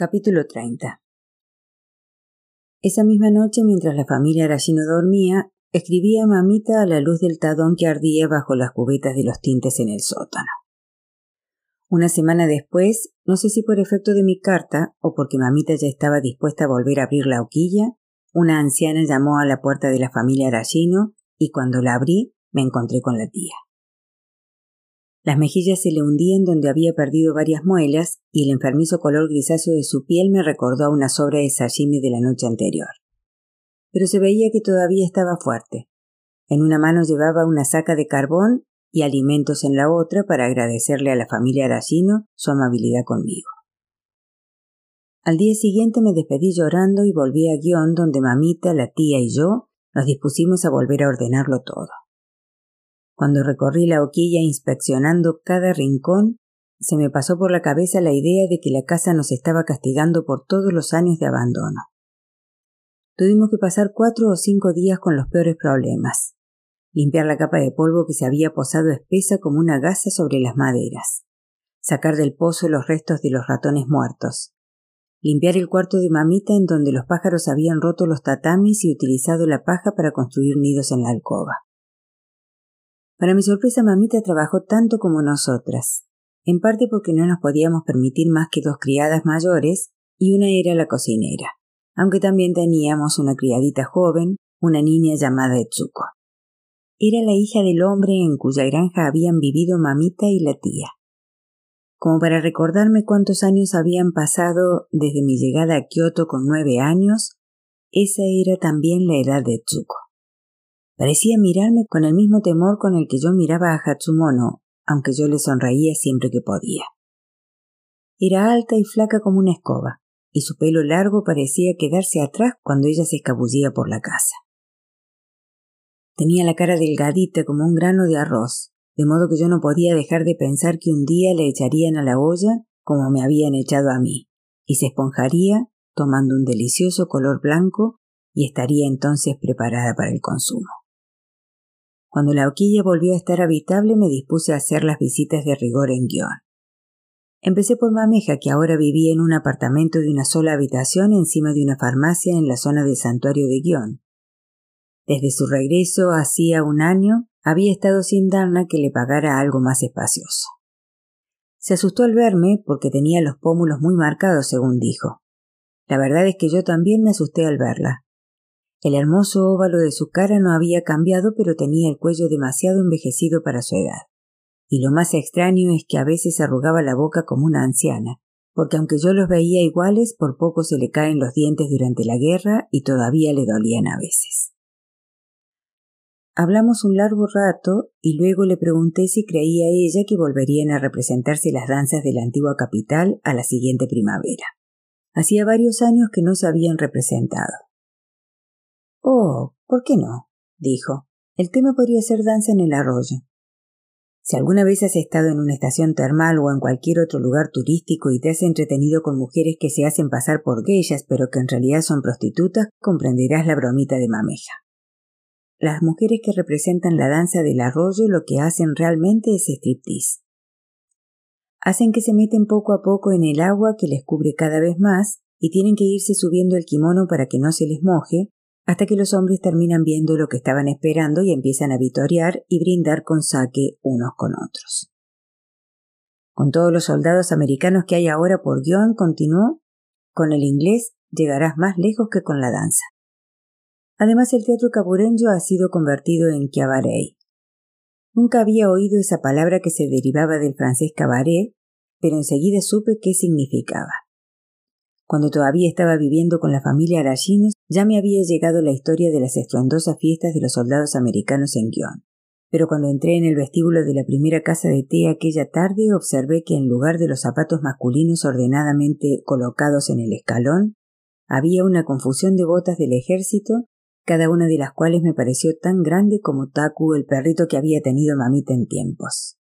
Capítulo 30 Esa misma noche, mientras la familia Arashino dormía, escribía a mamita a la luz del tadón que ardía bajo las cubetas de los tintes en el sótano. Una semana después, no sé si por efecto de mi carta o porque mamita ya estaba dispuesta a volver a abrir la hoquilla, una anciana llamó a la puerta de la familia Arashino y cuando la abrí me encontré con la tía. Las mejillas se le hundían donde había perdido varias muelas y el enfermizo color grisáceo de su piel me recordó a una sobra de sashimi de la noche anterior. Pero se veía que todavía estaba fuerte. En una mano llevaba una saca de carbón y alimentos en la otra para agradecerle a la familia Arashino su amabilidad conmigo. Al día siguiente me despedí llorando y volví a Guión donde mamita, la tía y yo nos dispusimos a volver a ordenarlo todo. Cuando recorrí la hoquilla inspeccionando cada rincón, se me pasó por la cabeza la idea de que la casa nos estaba castigando por todos los años de abandono. Tuvimos que pasar cuatro o cinco días con los peores problemas. Limpiar la capa de polvo que se había posado espesa como una gasa sobre las maderas. Sacar del pozo los restos de los ratones muertos. Limpiar el cuarto de mamita en donde los pájaros habían roto los tatamis y utilizado la paja para construir nidos en la alcoba. Para mi sorpresa, mamita trabajó tanto como nosotras, en parte porque no nos podíamos permitir más que dos criadas mayores y una era la cocinera, aunque también teníamos una criadita joven, una niña llamada Etsuko. Era la hija del hombre en cuya granja habían vivido mamita y la tía. Como para recordarme cuántos años habían pasado desde mi llegada a Kioto con nueve años, esa era también la edad de Etsuko. Parecía mirarme con el mismo temor con el que yo miraba a Hatsumono, aunque yo le sonreía siempre que podía. Era alta y flaca como una escoba, y su pelo largo parecía quedarse atrás cuando ella se escabullía por la casa. Tenía la cara delgadita como un grano de arroz, de modo que yo no podía dejar de pensar que un día le echarían a la olla como me habían echado a mí, y se esponjaría, tomando un delicioso color blanco, y estaría entonces preparada para el consumo. Cuando la hoquilla volvió a estar habitable me dispuse a hacer las visitas de rigor en guion. Empecé por Mameja, que ahora vivía en un apartamento de una sola habitación encima de una farmacia en la zona del santuario de Guión. Desde su regreso hacía un año había estado sin Darna que le pagara algo más espacioso. Se asustó al verme porque tenía los pómulos muy marcados, según dijo. La verdad es que yo también me asusté al verla. El hermoso óvalo de su cara no había cambiado, pero tenía el cuello demasiado envejecido para su edad. Y lo más extraño es que a veces arrugaba la boca como una anciana, porque aunque yo los veía iguales, por poco se le caen los dientes durante la guerra y todavía le dolían a veces. Hablamos un largo rato y luego le pregunté si creía ella que volverían a representarse las danzas de la antigua capital a la siguiente primavera. Hacía varios años que no se habían representado. Oh, ¿por qué no? dijo. El tema podría ser danza en el arroyo. Si alguna vez has estado en una estación termal o en cualquier otro lugar turístico y te has entretenido con mujeres que se hacen pasar por geishas pero que en realidad son prostitutas, comprenderás la bromita de mameja. Las mujeres que representan la danza del arroyo lo que hacen realmente es striptease. Hacen que se meten poco a poco en el agua que les cubre cada vez más y tienen que irse subiendo el kimono para que no se les moje, hasta que los hombres terminan viendo lo que estaban esperando y empiezan a vitorear y brindar con saque unos con otros. Con todos los soldados americanos que hay ahora por guion, continuó, con el inglés llegarás más lejos que con la danza. Además, el teatro caburenjo ha sido convertido en cabaret. Nunca había oído esa palabra que se derivaba del francés cabaret, pero enseguida supe qué significaba. Cuando todavía estaba viviendo con la familia Arashino, ya me había llegado la historia de las estruendosas fiestas de los soldados americanos en Guión. Pero cuando entré en el vestíbulo de la primera casa de té aquella tarde, observé que en lugar de los zapatos masculinos ordenadamente colocados en el escalón, había una confusión de botas del ejército, cada una de las cuales me pareció tan grande como Taku, el perrito que había tenido mamita en tiempos.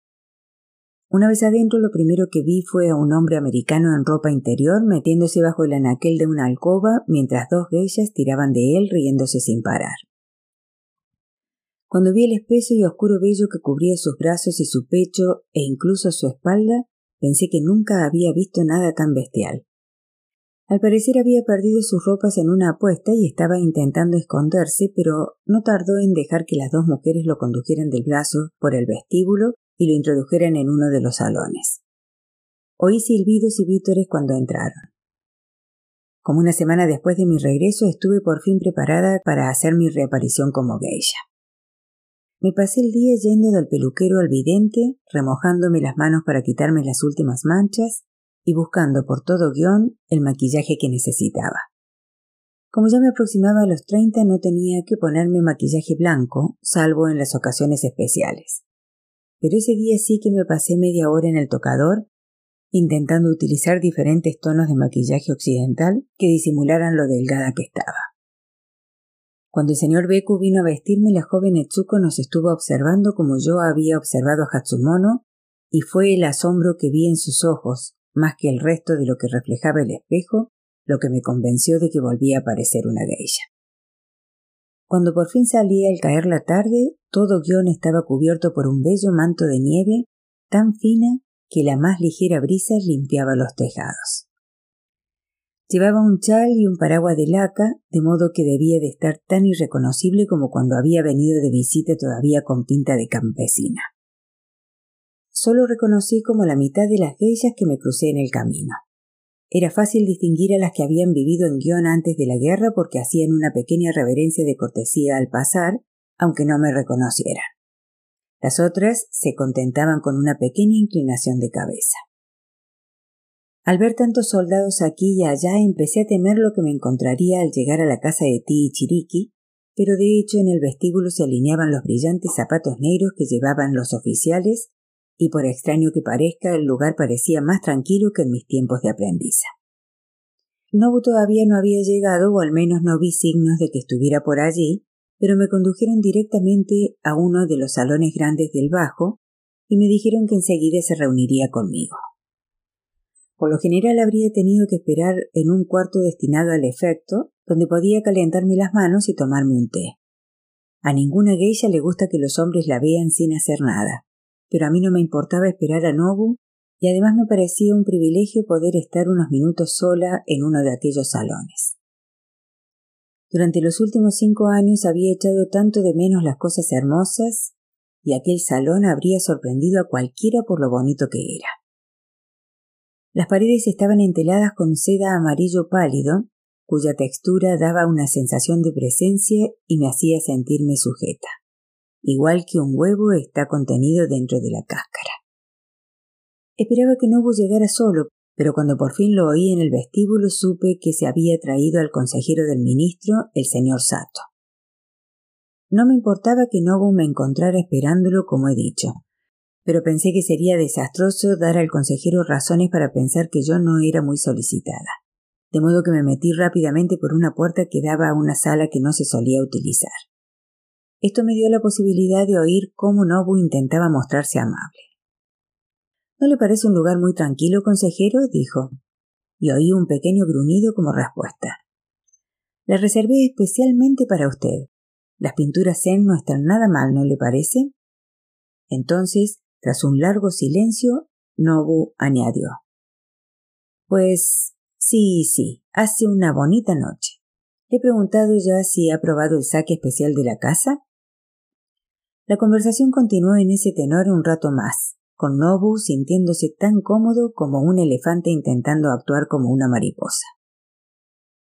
Una vez adentro lo primero que vi fue a un hombre americano en ropa interior metiéndose bajo el anaquel de una alcoba mientras dos geishas tiraban de él riéndose sin parar. Cuando vi el espeso y oscuro vello que cubría sus brazos y su pecho e incluso su espalda, pensé que nunca había visto nada tan bestial. Al parecer había perdido sus ropas en una apuesta y estaba intentando esconderse, pero no tardó en dejar que las dos mujeres lo condujeran del brazo por el vestíbulo y lo introdujeran en uno de los salones. Oí silbidos y vítores cuando entraron. Como una semana después de mi regreso estuve por fin preparada para hacer mi reaparición como geisha. Me pasé el día yendo del peluquero al vidente, remojándome las manos para quitarme las últimas manchas y buscando por todo guion el maquillaje que necesitaba. Como ya me aproximaba a los treinta no tenía que ponerme maquillaje blanco, salvo en las ocasiones especiales. Pero ese día sí que me pasé media hora en el tocador intentando utilizar diferentes tonos de maquillaje occidental que disimularan lo delgada que estaba. Cuando el señor Beku vino a vestirme, la joven Etsuko nos estuvo observando como yo había observado a Hatsumono, y fue el asombro que vi en sus ojos, más que el resto de lo que reflejaba el espejo, lo que me convenció de que volvía a parecer una geisha. Cuando por fin salí al caer la tarde, todo guion estaba cubierto por un bello manto de nieve tan fina que la más ligera brisa limpiaba los tejados. Llevaba un chal y un paraguas de laca, de modo que debía de estar tan irreconocible como cuando había venido de visita todavía con pinta de campesina. Solo reconocí como la mitad de las geishas que me crucé en el camino. Era fácil distinguir a las que habían vivido en Guión antes de la guerra porque hacían una pequeña reverencia de cortesía al pasar, aunque no me reconocieran. Las otras se contentaban con una pequeña inclinación de cabeza. Al ver tantos soldados aquí y allá empecé a temer lo que me encontraría al llegar a la casa de Ti y Chiriki, pero de hecho en el vestíbulo se alineaban los brillantes zapatos negros que llevaban los oficiales y por extraño que parezca el lugar parecía más tranquilo que en mis tiempos de aprendiza. Nobu todavía no había llegado o al menos no vi signos de que estuviera por allí, pero me condujeron directamente a uno de los salones grandes del bajo y me dijeron que enseguida se reuniría conmigo. Por lo general habría tenido que esperar en un cuarto destinado al efecto, donde podía calentarme las manos y tomarme un té. A ninguna geisha le gusta que los hombres la vean sin hacer nada, pero a mí no me importaba esperar a Nobu y además me parecía un privilegio poder estar unos minutos sola en uno de aquellos salones. Durante los últimos cinco años había echado tanto de menos las cosas hermosas y aquel salón habría sorprendido a cualquiera por lo bonito que era. Las paredes estaban enteladas con seda amarillo pálido, cuya textura daba una sensación de presencia y me hacía sentirme sujeta, igual que un huevo está contenido dentro de la cáscara. Esperaba que Nobu llegara solo, pero cuando por fin lo oí en el vestíbulo supe que se había traído al consejero del ministro, el señor Sato. No me importaba que Nobu me encontrara esperándolo como he dicho, pero pensé que sería desastroso dar al consejero razones para pensar que yo no era muy solicitada, de modo que me metí rápidamente por una puerta que daba a una sala que no se solía utilizar. Esto me dio la posibilidad de oír cómo Nobu intentaba mostrarse amable. ¿No le parece un lugar muy tranquilo, consejero? dijo, y oí un pequeño gruñido como respuesta. Le reservé especialmente para usted. Las pinturas Zen no están nada mal, ¿no le parece? Entonces, tras un largo silencio, Nobu añadió. Pues sí, sí, hace una bonita noche. ¿Le he preguntado ya si ha probado el saque especial de la casa? La conversación continuó en ese tenor un rato más, con Nobu sintiéndose tan cómodo como un elefante intentando actuar como una mariposa.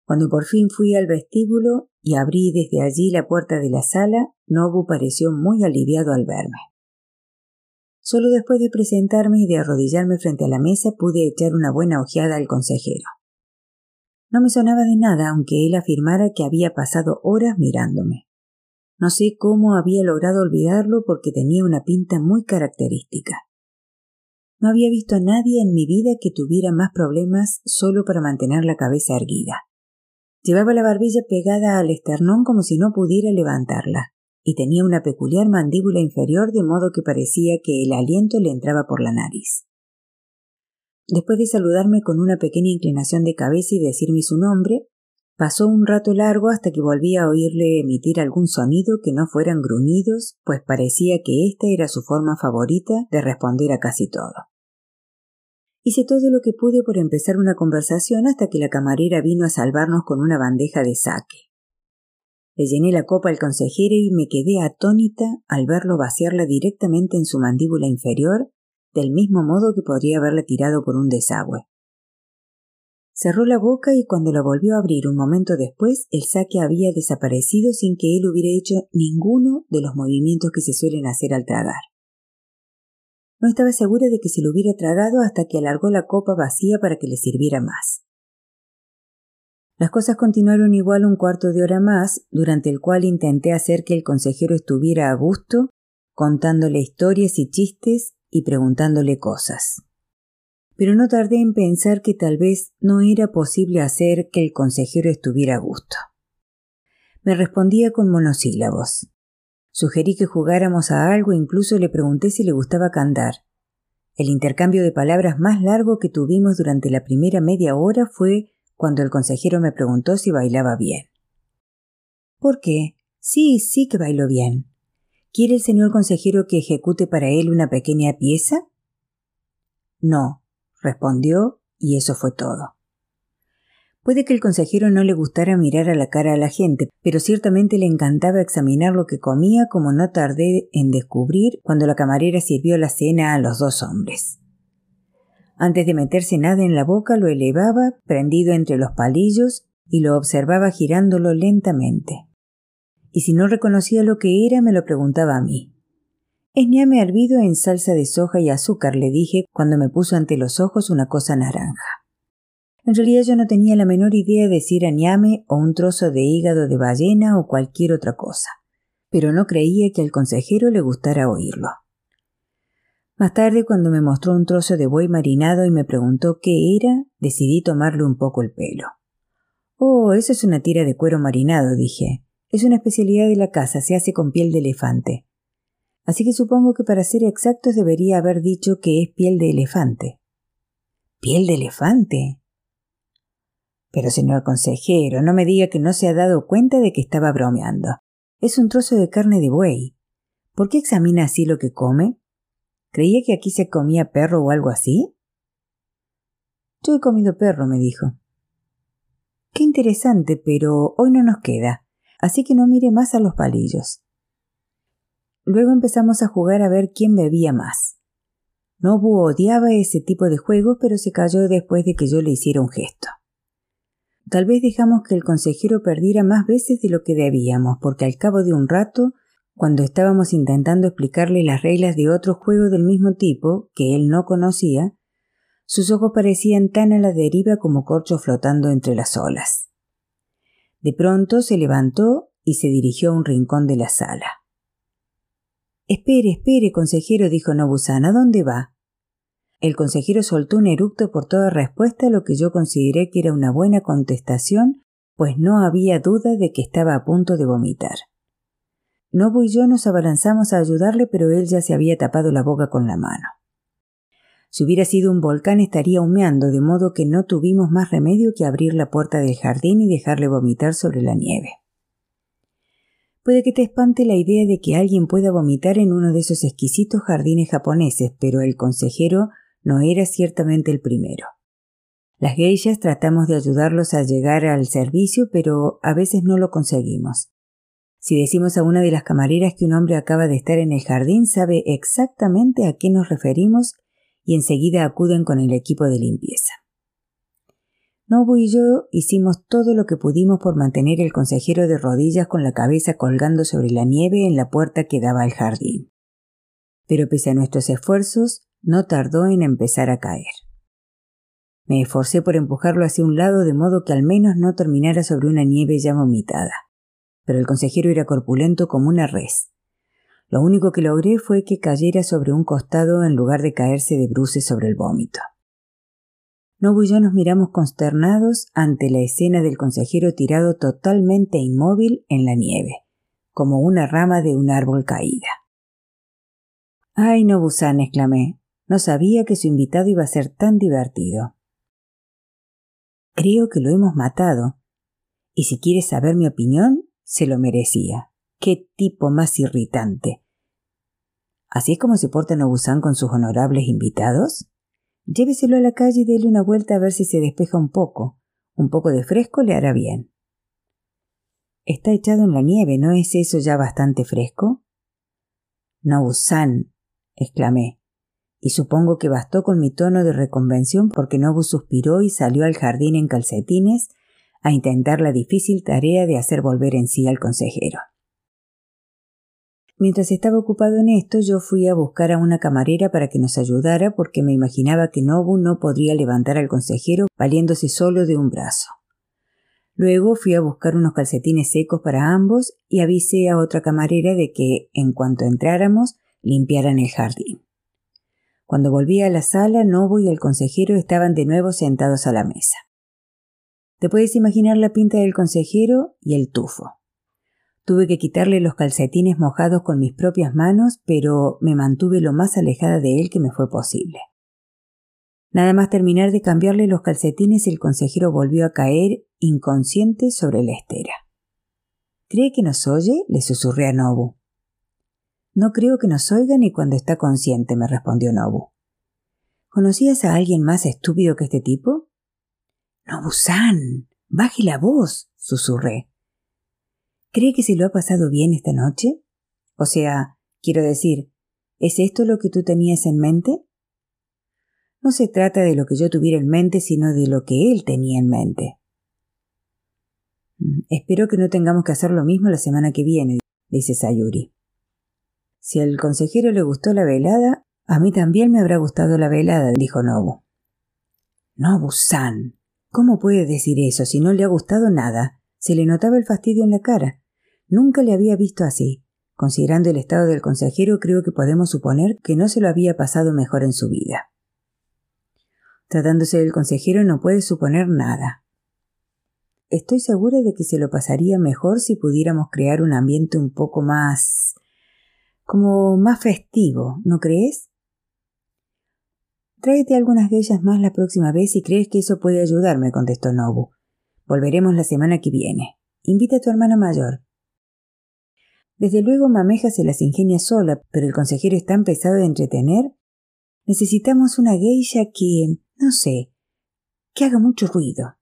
Cuando por fin fui al vestíbulo y abrí desde allí la puerta de la sala, Nobu pareció muy aliviado al verme. Solo después de presentarme y de arrodillarme frente a la mesa pude echar una buena ojeada al consejero. No me sonaba de nada, aunque él afirmara que había pasado horas mirándome. No sé cómo había logrado olvidarlo porque tenía una pinta muy característica. No había visto a nadie en mi vida que tuviera más problemas solo para mantener la cabeza erguida. Llevaba la barbilla pegada al esternón como si no pudiera levantarla, y tenía una peculiar mandíbula inferior de modo que parecía que el aliento le entraba por la nariz. Después de saludarme con una pequeña inclinación de cabeza y decirme su nombre, pasó un rato largo hasta que volví a oírle emitir algún sonido que no fueran gruñidos, pues parecía que esta era su forma favorita de responder a casi todo. Hice todo lo que pude por empezar una conversación hasta que la camarera vino a salvarnos con una bandeja de saque. Le llené la copa al consejero y me quedé atónita al verlo vaciarla directamente en su mandíbula inferior, del mismo modo que podría haberla tirado por un desagüe. Cerró la boca y cuando la volvió a abrir un momento después, el saque había desaparecido sin que él hubiera hecho ninguno de los movimientos que se suelen hacer al tragar. No estaba segura de que se lo hubiera tragado hasta que alargó la copa vacía para que le sirviera más. Las cosas continuaron igual un cuarto de hora más, durante el cual intenté hacer que el consejero estuviera a gusto, contándole historias y chistes y preguntándole cosas. Pero no tardé en pensar que tal vez no era posible hacer que el consejero estuviera a gusto. Me respondía con monosílabos. Sugerí que jugáramos a algo e incluso le pregunté si le gustaba cantar. El intercambio de palabras más largo que tuvimos durante la primera media hora fue cuando el consejero me preguntó si bailaba bien. ¿Por qué? Sí, sí que bailo bien. ¿Quiere el señor consejero que ejecute para él una pequeña pieza? No, respondió, y eso fue todo. Puede que el consejero no le gustara mirar a la cara a la gente, pero ciertamente le encantaba examinar lo que comía como no tardé en descubrir cuando la camarera sirvió la cena a los dos hombres. Antes de meterse nada en la boca lo elevaba, prendido entre los palillos, y lo observaba girándolo lentamente. Y si no reconocía lo que era, me lo preguntaba a mí. Es ñame hervido en salsa de soja y azúcar, le dije cuando me puso ante los ojos una cosa naranja. En realidad yo no tenía la menor idea de si era ñame o un trozo de hígado de ballena o cualquier otra cosa, pero no creía que al consejero le gustara oírlo. Más tarde, cuando me mostró un trozo de buey marinado y me preguntó qué era, decidí tomarle un poco el pelo. Oh, eso es una tira de cuero marinado, dije. Es una especialidad de la casa, se hace con piel de elefante. Así que supongo que para ser exactos debería haber dicho que es piel de elefante. ¿Piel de elefante? Pero señor consejero, no me diga que no se ha dado cuenta de que estaba bromeando. Es un trozo de carne de buey. ¿Por qué examina así lo que come? ¿Creía que aquí se comía perro o algo así? Yo he comido perro, me dijo. Qué interesante, pero hoy no nos queda, así que no mire más a los palillos. Luego empezamos a jugar a ver quién bebía más. Nobu odiaba ese tipo de juegos, pero se cayó después de que yo le hiciera un gesto. Tal vez dejamos que el consejero perdiera más veces de lo que debíamos, porque al cabo de un rato cuando estábamos intentando explicarle las reglas de otro juego del mismo tipo, que él no conocía, sus ojos parecían tan a la deriva como corchos flotando entre las olas. De pronto se levantó y se dirigió a un rincón de la sala. Espere, espere, consejero, dijo Nobusan, ¿a dónde va? El consejero soltó un eructo por toda respuesta, lo que yo consideré que era una buena contestación, pues no había duda de que estaba a punto de vomitar. Nobu y yo nos abalanzamos a ayudarle, pero él ya se había tapado la boca con la mano. Si hubiera sido un volcán estaría humeando, de modo que no tuvimos más remedio que abrir la puerta del jardín y dejarle vomitar sobre la nieve. Puede que te espante la idea de que alguien pueda vomitar en uno de esos exquisitos jardines japoneses, pero el consejero no era ciertamente el primero. Las geishas tratamos de ayudarlos a llegar al servicio, pero a veces no lo conseguimos. Si decimos a una de las camareras que un hombre acaba de estar en el jardín, sabe exactamente a qué nos referimos y enseguida acuden con el equipo de limpieza. Nobu y yo hicimos todo lo que pudimos por mantener el consejero de rodillas con la cabeza colgando sobre la nieve en la puerta que daba al jardín. Pero pese a nuestros esfuerzos, no tardó en empezar a caer. Me esforcé por empujarlo hacia un lado de modo que al menos no terminara sobre una nieve ya vomitada pero el consejero era corpulento como una res. Lo único que logré fue que cayera sobre un costado en lugar de caerse de bruces sobre el vómito. Nobu y yo nos miramos consternados ante la escena del consejero tirado totalmente inmóvil en la nieve, como una rama de un árbol caída. Ay, Nobu-san, exclamé. No sabía que su invitado iba a ser tan divertido. Creo que lo hemos matado. Y si quieres saber mi opinión, se lo merecía. Qué tipo más irritante. ¿Así es como se porta Nobusan con sus honorables invitados? Lléveselo a la calle y déle una vuelta a ver si se despeja un poco. Un poco de fresco le hará bien. Está echado en la nieve, ¿no es eso ya bastante fresco? No, San, exclamé, y supongo que bastó con mi tono de reconvención porque Nobu suspiró y salió al jardín en calcetines a intentar la difícil tarea de hacer volver en sí al consejero. Mientras estaba ocupado en esto, yo fui a buscar a una camarera para que nos ayudara porque me imaginaba que Nobu no podría levantar al consejero valiéndose solo de un brazo. Luego fui a buscar unos calcetines secos para ambos y avisé a otra camarera de que, en cuanto entráramos, limpiaran el jardín. Cuando volví a la sala, Nobu y el consejero estaban de nuevo sentados a la mesa. Te puedes imaginar la pinta del consejero y el tufo. Tuve que quitarle los calcetines mojados con mis propias manos, pero me mantuve lo más alejada de él que me fue posible. Nada más terminar de cambiarle los calcetines, el consejero volvió a caer inconsciente sobre la estera. ¿Cree que nos oye? le susurré a Nobu. No creo que nos oiga ni cuando está consciente, me respondió Nobu. ¿Conocías a alguien más estúpido que este tipo? Nobu-san, baje la voz, susurré. ¿Cree que se lo ha pasado bien esta noche? O sea, quiero decir, ¿es esto lo que tú tenías en mente? No se trata de lo que yo tuviera en mente, sino de lo que él tenía en mente. Mm, espero que no tengamos que hacer lo mismo la semana que viene, dice Sayuri. Si al consejero le gustó la velada, a mí también me habrá gustado la velada, dijo Nobu. Nobu-san. ¿Cómo puede decir eso si no le ha gustado nada? Se le notaba el fastidio en la cara. Nunca le había visto así. Considerando el estado del consejero, creo que podemos suponer que no se lo había pasado mejor en su vida. Tratándose del consejero no puede suponer nada. Estoy segura de que se lo pasaría mejor si pudiéramos crear un ambiente un poco más. como más festivo, ¿no crees? Tráete algunas de ellas más la próxima vez si crees que eso puede ayudarme, contestó Nobu. Volveremos la semana que viene. Invita a tu hermana mayor. Desde luego Mameja se las ingenia sola, pero el consejero es tan pesado de entretener. Necesitamos una geisha que, no sé, que haga mucho ruido,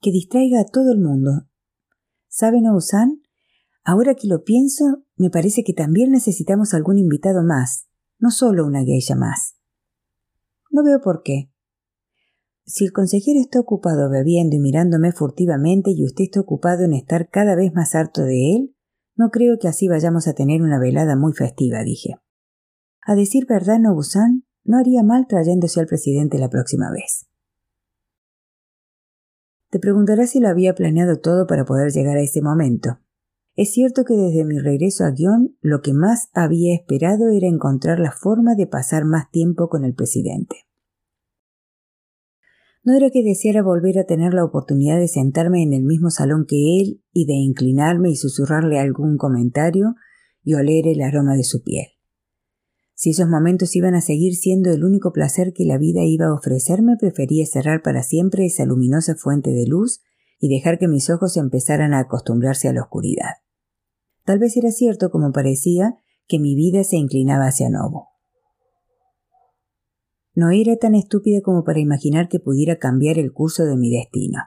que distraiga a todo el mundo. ¿Saben, Ousan? Ahora que lo pienso, me parece que también necesitamos algún invitado más, no solo una geisha más. No veo por qué. Si el consejero está ocupado bebiendo y mirándome furtivamente y usted está ocupado en estar cada vez más harto de él, no creo que así vayamos a tener una velada muy festiva, dije. A decir verdad, Nobusan no haría mal trayéndose al presidente la próxima vez. Te preguntarás si lo había planeado todo para poder llegar a ese momento. Es cierto que desde mi regreso a Guión lo que más había esperado era encontrar la forma de pasar más tiempo con el presidente. No era que deseara volver a tener la oportunidad de sentarme en el mismo salón que él y de inclinarme y susurrarle algún comentario y oler el aroma de su piel. Si esos momentos iban a seguir siendo el único placer que la vida iba a ofrecerme, prefería cerrar para siempre esa luminosa fuente de luz y dejar que mis ojos empezaran a acostumbrarse a la oscuridad. Tal vez era cierto, como parecía, que mi vida se inclinaba hacia Novo. No era tan estúpida como para imaginar que pudiera cambiar el curso de mi destino,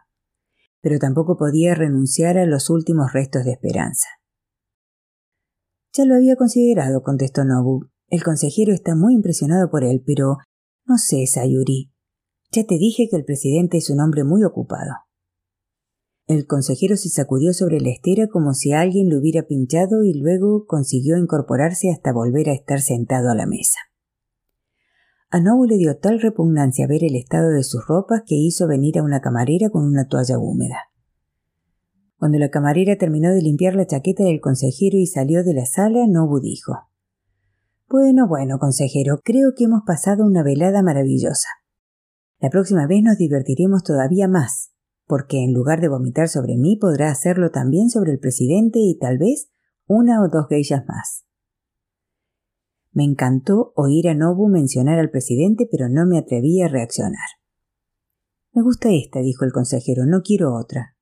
pero tampoco podía renunciar a los últimos restos de esperanza. Ya lo había considerado, contestó Nobu. El consejero está muy impresionado por él, pero no sé, Sayuri. Ya te dije que el presidente es un hombre muy ocupado. El consejero se sacudió sobre la estera como si alguien lo hubiera pinchado y luego consiguió incorporarse hasta volver a estar sentado a la mesa. A Nobu le dio tal repugnancia ver el estado de sus ropas que hizo venir a una camarera con una toalla húmeda. Cuando la camarera terminó de limpiar la chaqueta del consejero y salió de la sala, Nobu dijo Bueno, bueno, consejero, creo que hemos pasado una velada maravillosa. La próxima vez nos divertiremos todavía más, porque en lugar de vomitar sobre mí podrá hacerlo también sobre el presidente y tal vez una o dos geishas más. Me encantó oír a Nobu mencionar al presidente, pero no me atreví a reaccionar. Me gusta esta, dijo el consejero, no quiero otra.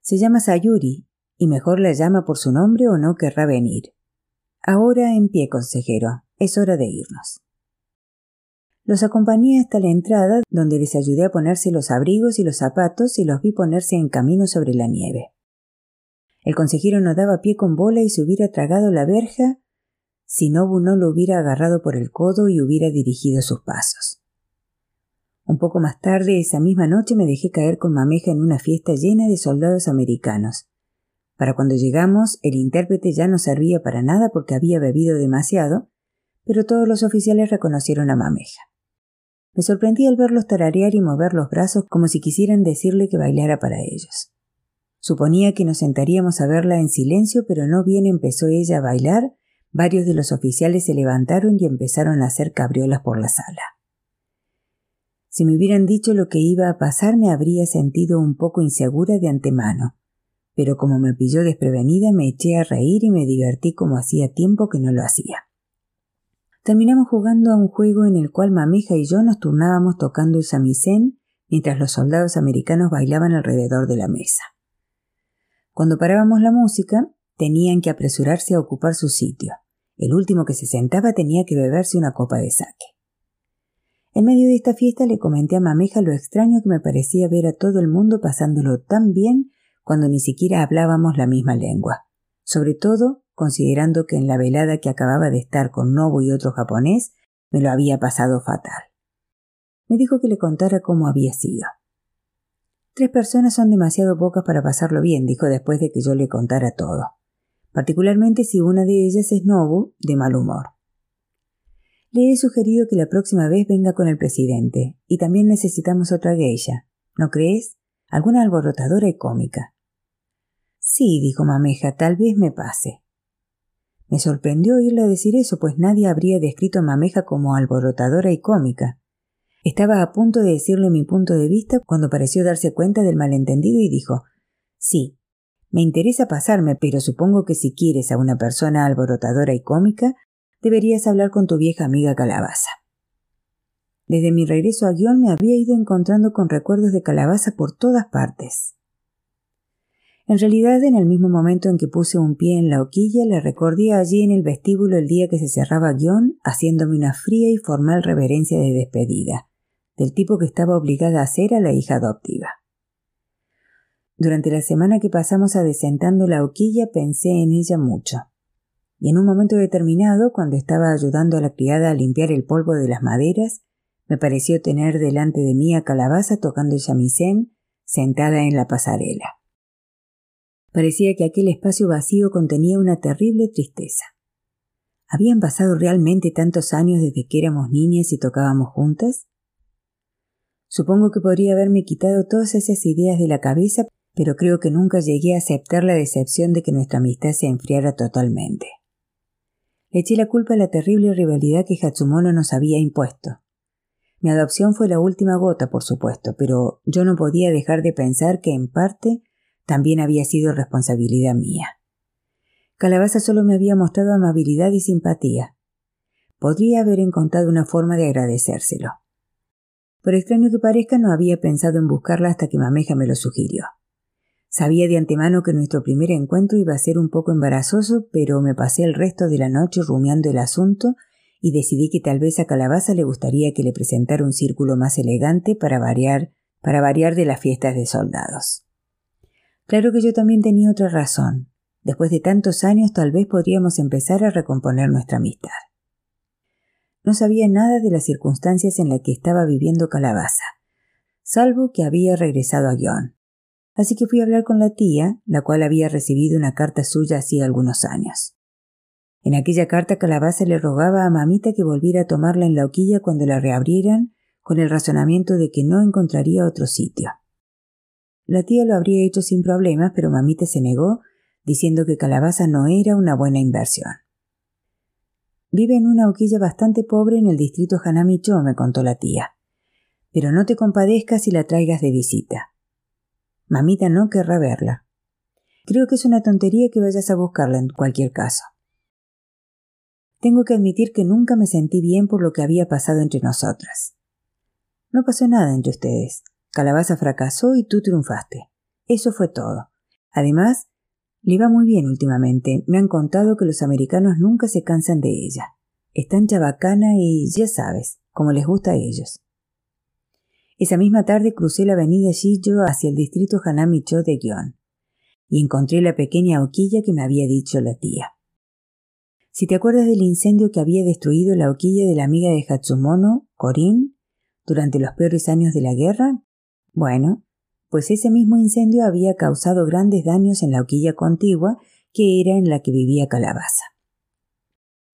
Se llama Sayuri, y mejor la llama por su nombre o no querrá venir. Ahora en pie, consejero, es hora de irnos. Los acompañé hasta la entrada, donde les ayudé a ponerse los abrigos y los zapatos y los vi ponerse en camino sobre la nieve. El consejero no daba pie con bola y se hubiera tragado la verja si Nobu no lo hubiera agarrado por el codo y hubiera dirigido sus pasos. Un poco más tarde, esa misma noche, me dejé caer con Mameja en una fiesta llena de soldados americanos. Para cuando llegamos, el intérprete ya no servía para nada porque había bebido demasiado, pero todos los oficiales reconocieron a Mameja. Me sorprendí al verlos tararear y mover los brazos como si quisieran decirle que bailara para ellos. Suponía que nos sentaríamos a verla en silencio, pero no bien empezó ella a bailar, varios de los oficiales se levantaron y empezaron a hacer cabriolas por la sala. Si me hubieran dicho lo que iba a pasar me habría sentido un poco insegura de antemano, pero como me pilló desprevenida me eché a reír y me divertí como hacía tiempo que no lo hacía. Terminamos jugando a un juego en el cual Mameja y yo nos turnábamos tocando el samisen mientras los soldados americanos bailaban alrededor de la mesa. Cuando parábamos la música, tenían que apresurarse a ocupar su sitio. El último que se sentaba tenía que beberse una copa de saque. En medio de esta fiesta le comenté a Mameja lo extraño que me parecía ver a todo el mundo pasándolo tan bien cuando ni siquiera hablábamos la misma lengua, sobre todo considerando que en la velada que acababa de estar con Nobu y otro japonés me lo había pasado fatal. Me dijo que le contara cómo había sido. Tres personas son demasiado pocas para pasarlo bien, dijo después de que yo le contara todo, particularmente si una de ellas es Nobu, de mal humor. Le he sugerido que la próxima vez venga con el presidente, y también necesitamos otra geisha, ¿no crees? Alguna alborotadora y cómica. Sí, dijo Mameja, tal vez me pase. Me sorprendió oírle decir eso, pues nadie habría descrito a Mameja como alborotadora y cómica. Estaba a punto de decirle mi punto de vista cuando pareció darse cuenta del malentendido y dijo Sí, me interesa pasarme, pero supongo que si quieres a una persona alborotadora y cómica, deberías hablar con tu vieja amiga Calabaza. Desde mi regreso a Guión me había ido encontrando con recuerdos de Calabaza por todas partes. En realidad, en el mismo momento en que puse un pie en la hoquilla, le recordé allí en el vestíbulo el día que se cerraba guion, haciéndome una fría y formal reverencia de despedida, del tipo que estaba obligada a hacer a la hija adoptiva. Durante la semana que pasamos adesentando la hoquilla pensé en ella mucho. Y en un momento determinado, cuando estaba ayudando a la criada a limpiar el polvo de las maderas, me pareció tener delante de mí a Calabaza tocando el chamisén, sentada en la pasarela. Parecía que aquel espacio vacío contenía una terrible tristeza. ¿Habían pasado realmente tantos años desde que éramos niñas y tocábamos juntas? Supongo que podría haberme quitado todas esas ideas de la cabeza, pero creo que nunca llegué a aceptar la decepción de que nuestra amistad se enfriara totalmente. Eché la culpa a la terrible rivalidad que Hatsumono nos había impuesto. Mi adopción fue la última gota, por supuesto, pero yo no podía dejar de pensar que en parte también había sido responsabilidad mía. Calabaza solo me había mostrado amabilidad y simpatía. Podría haber encontrado una forma de agradecérselo. Por extraño que parezca, no había pensado en buscarla hasta que Mameja me lo sugirió. Sabía de antemano que nuestro primer encuentro iba a ser un poco embarazoso, pero me pasé el resto de la noche rumiando el asunto y decidí que tal vez a Calabaza le gustaría que le presentara un círculo más elegante para variar, para variar de las fiestas de soldados. Claro que yo también tenía otra razón. Después de tantos años tal vez podríamos empezar a recomponer nuestra amistad. No sabía nada de las circunstancias en las que estaba viviendo Calabaza, salvo que había regresado a Guión. Así que fui a hablar con la tía, la cual había recibido una carta suya hacía algunos años. En aquella carta Calabaza le rogaba a mamita que volviera a tomarla en la hoquilla cuando la reabrieran, con el razonamiento de que no encontraría otro sitio. La tía lo habría hecho sin problemas, pero mamita se negó, diciendo que calabaza no era una buena inversión. Vive en una hoquilla bastante pobre en el distrito Hanamicho, me contó la tía. Pero no te compadezcas si la traigas de visita. Mamita no querrá verla. Creo que es una tontería que vayas a buscarla en cualquier caso. Tengo que admitir que nunca me sentí bien por lo que había pasado entre nosotras. No pasó nada entre ustedes. Calabaza fracasó y tú triunfaste. Eso fue todo. Además, le va muy bien últimamente. Me han contado que los americanos nunca se cansan de ella. Es tan chabacana y, ya sabes, como les gusta a ellos. Esa misma tarde crucé la avenida Shijo hacia el distrito Hanamicho de Gion y encontré la pequeña hoquilla que me había dicho la tía. Si te acuerdas del incendio que había destruido la hoquilla de la amiga de Hatsumono, Corinne, durante los peores años de la guerra, bueno, pues ese mismo incendio había causado grandes daños en la hoquilla contigua que era en la que vivía Calabaza.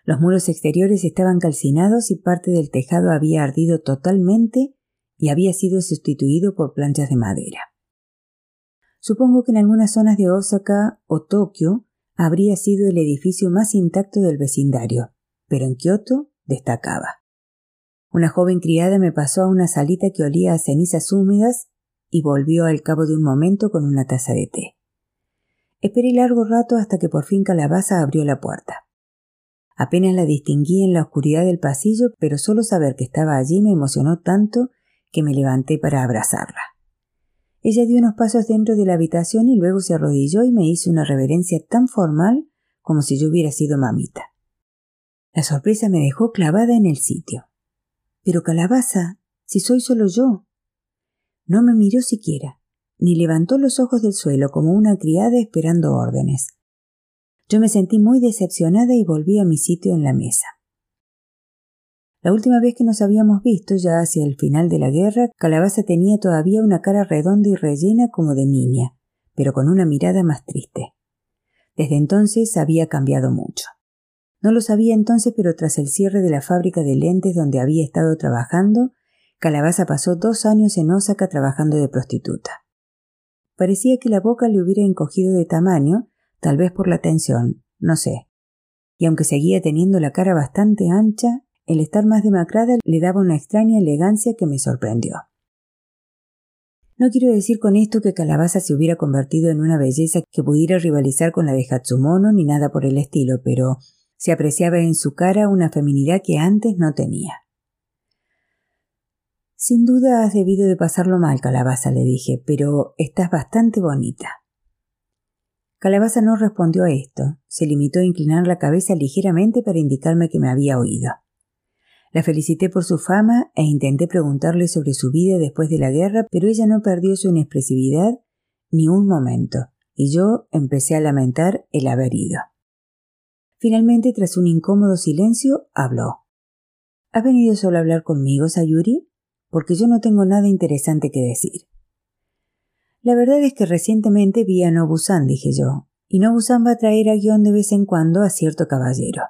Los muros exteriores estaban calcinados y parte del tejado había ardido totalmente y había sido sustituido por planchas de madera. Supongo que en algunas zonas de Osaka o Tokio habría sido el edificio más intacto del vecindario, pero en Kioto destacaba. Una joven criada me pasó a una salita que olía a cenizas húmedas y volvió al cabo de un momento con una taza de té. Esperé largo rato hasta que por fin Calabaza abrió la puerta. Apenas la distinguí en la oscuridad del pasillo, pero solo saber que estaba allí me emocionó tanto que me levanté para abrazarla. Ella dio unos pasos dentro de la habitación y luego se arrodilló y me hizo una reverencia tan formal como si yo hubiera sido mamita. La sorpresa me dejó clavada en el sitio. Pero calabaza, si soy solo yo. No me miró siquiera, ni levantó los ojos del suelo como una criada esperando órdenes. Yo me sentí muy decepcionada y volví a mi sitio en la mesa. La última vez que nos habíamos visto, ya hacia el final de la guerra, Calabaza tenía todavía una cara redonda y rellena como de niña, pero con una mirada más triste. Desde entonces había cambiado mucho. No lo sabía entonces, pero tras el cierre de la fábrica de lentes donde había estado trabajando, Calabaza pasó dos años en Osaka trabajando de prostituta. Parecía que la boca le hubiera encogido de tamaño, tal vez por la tensión, no sé. Y aunque seguía teniendo la cara bastante ancha, el estar más demacrada le daba una extraña elegancia que me sorprendió. No quiero decir con esto que Calabaza se hubiera convertido en una belleza que pudiera rivalizar con la de Hatsumono ni nada por el estilo, pero se apreciaba en su cara una feminidad que antes no tenía. Sin duda has debido de pasarlo mal, Calabaza, le dije, pero estás bastante bonita. Calabaza no respondió a esto, se limitó a inclinar la cabeza ligeramente para indicarme que me había oído. La felicité por su fama e intenté preguntarle sobre su vida después de la guerra, pero ella no perdió su inexpresividad ni un momento, y yo empecé a lamentar el haber ido. Finalmente, tras un incómodo silencio, habló. ¿Has venido solo a hablar conmigo, Sayuri? Porque yo no tengo nada interesante que decir. La verdad es que recientemente vi a Nobusan, dije yo, y Nobusan va a traer a guion de vez en cuando a cierto caballero.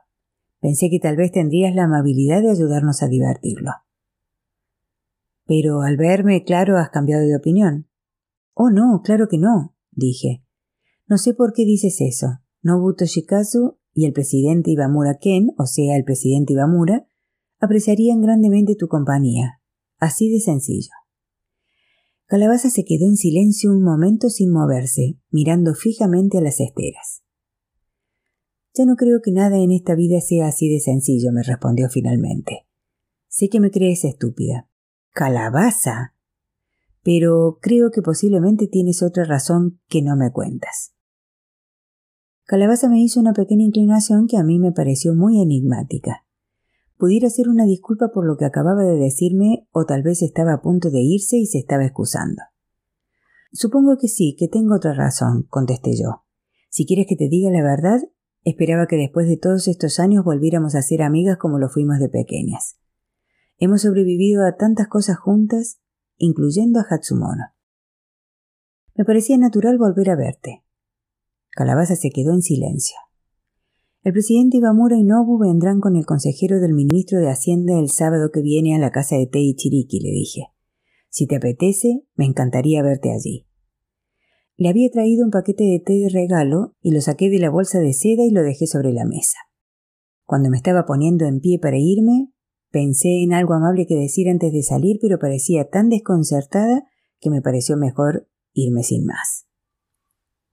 Pensé que tal vez tendrías la amabilidad de ayudarnos a divertirlo. Pero al verme, claro, has cambiado de opinión. Oh, no, claro que no, dije. No sé por qué dices eso. Nobuto Shikazu y el presidente Ibamura Ken, o sea, el presidente Ibamura, apreciarían grandemente tu compañía. Así de sencillo. Calabaza se quedó en silencio un momento sin moverse, mirando fijamente a las esteras. Ya no creo que nada en esta vida sea así de sencillo, me respondió finalmente. Sé que me crees estúpida. Calabaza. Pero creo que posiblemente tienes otra razón que no me cuentas. Calabaza me hizo una pequeña inclinación que a mí me pareció muy enigmática. Pudiera ser una disculpa por lo que acababa de decirme o tal vez estaba a punto de irse y se estaba excusando. Supongo que sí, que tengo otra razón, contesté yo. Si quieres que te diga la verdad, Esperaba que después de todos estos años volviéramos a ser amigas como lo fuimos de pequeñas. Hemos sobrevivido a tantas cosas juntas, incluyendo a Hatsumono. Me parecía natural volver a verte. Calabaza se quedó en silencio. El presidente Ibamura y Nobu vendrán con el consejero del ministro de Hacienda el sábado que viene a la casa de Tei Chiriki, le dije. Si te apetece, me encantaría verte allí. Le había traído un paquete de té de regalo y lo saqué de la bolsa de seda y lo dejé sobre la mesa. Cuando me estaba poniendo en pie para irme, pensé en algo amable que decir antes de salir, pero parecía tan desconcertada que me pareció mejor irme sin más.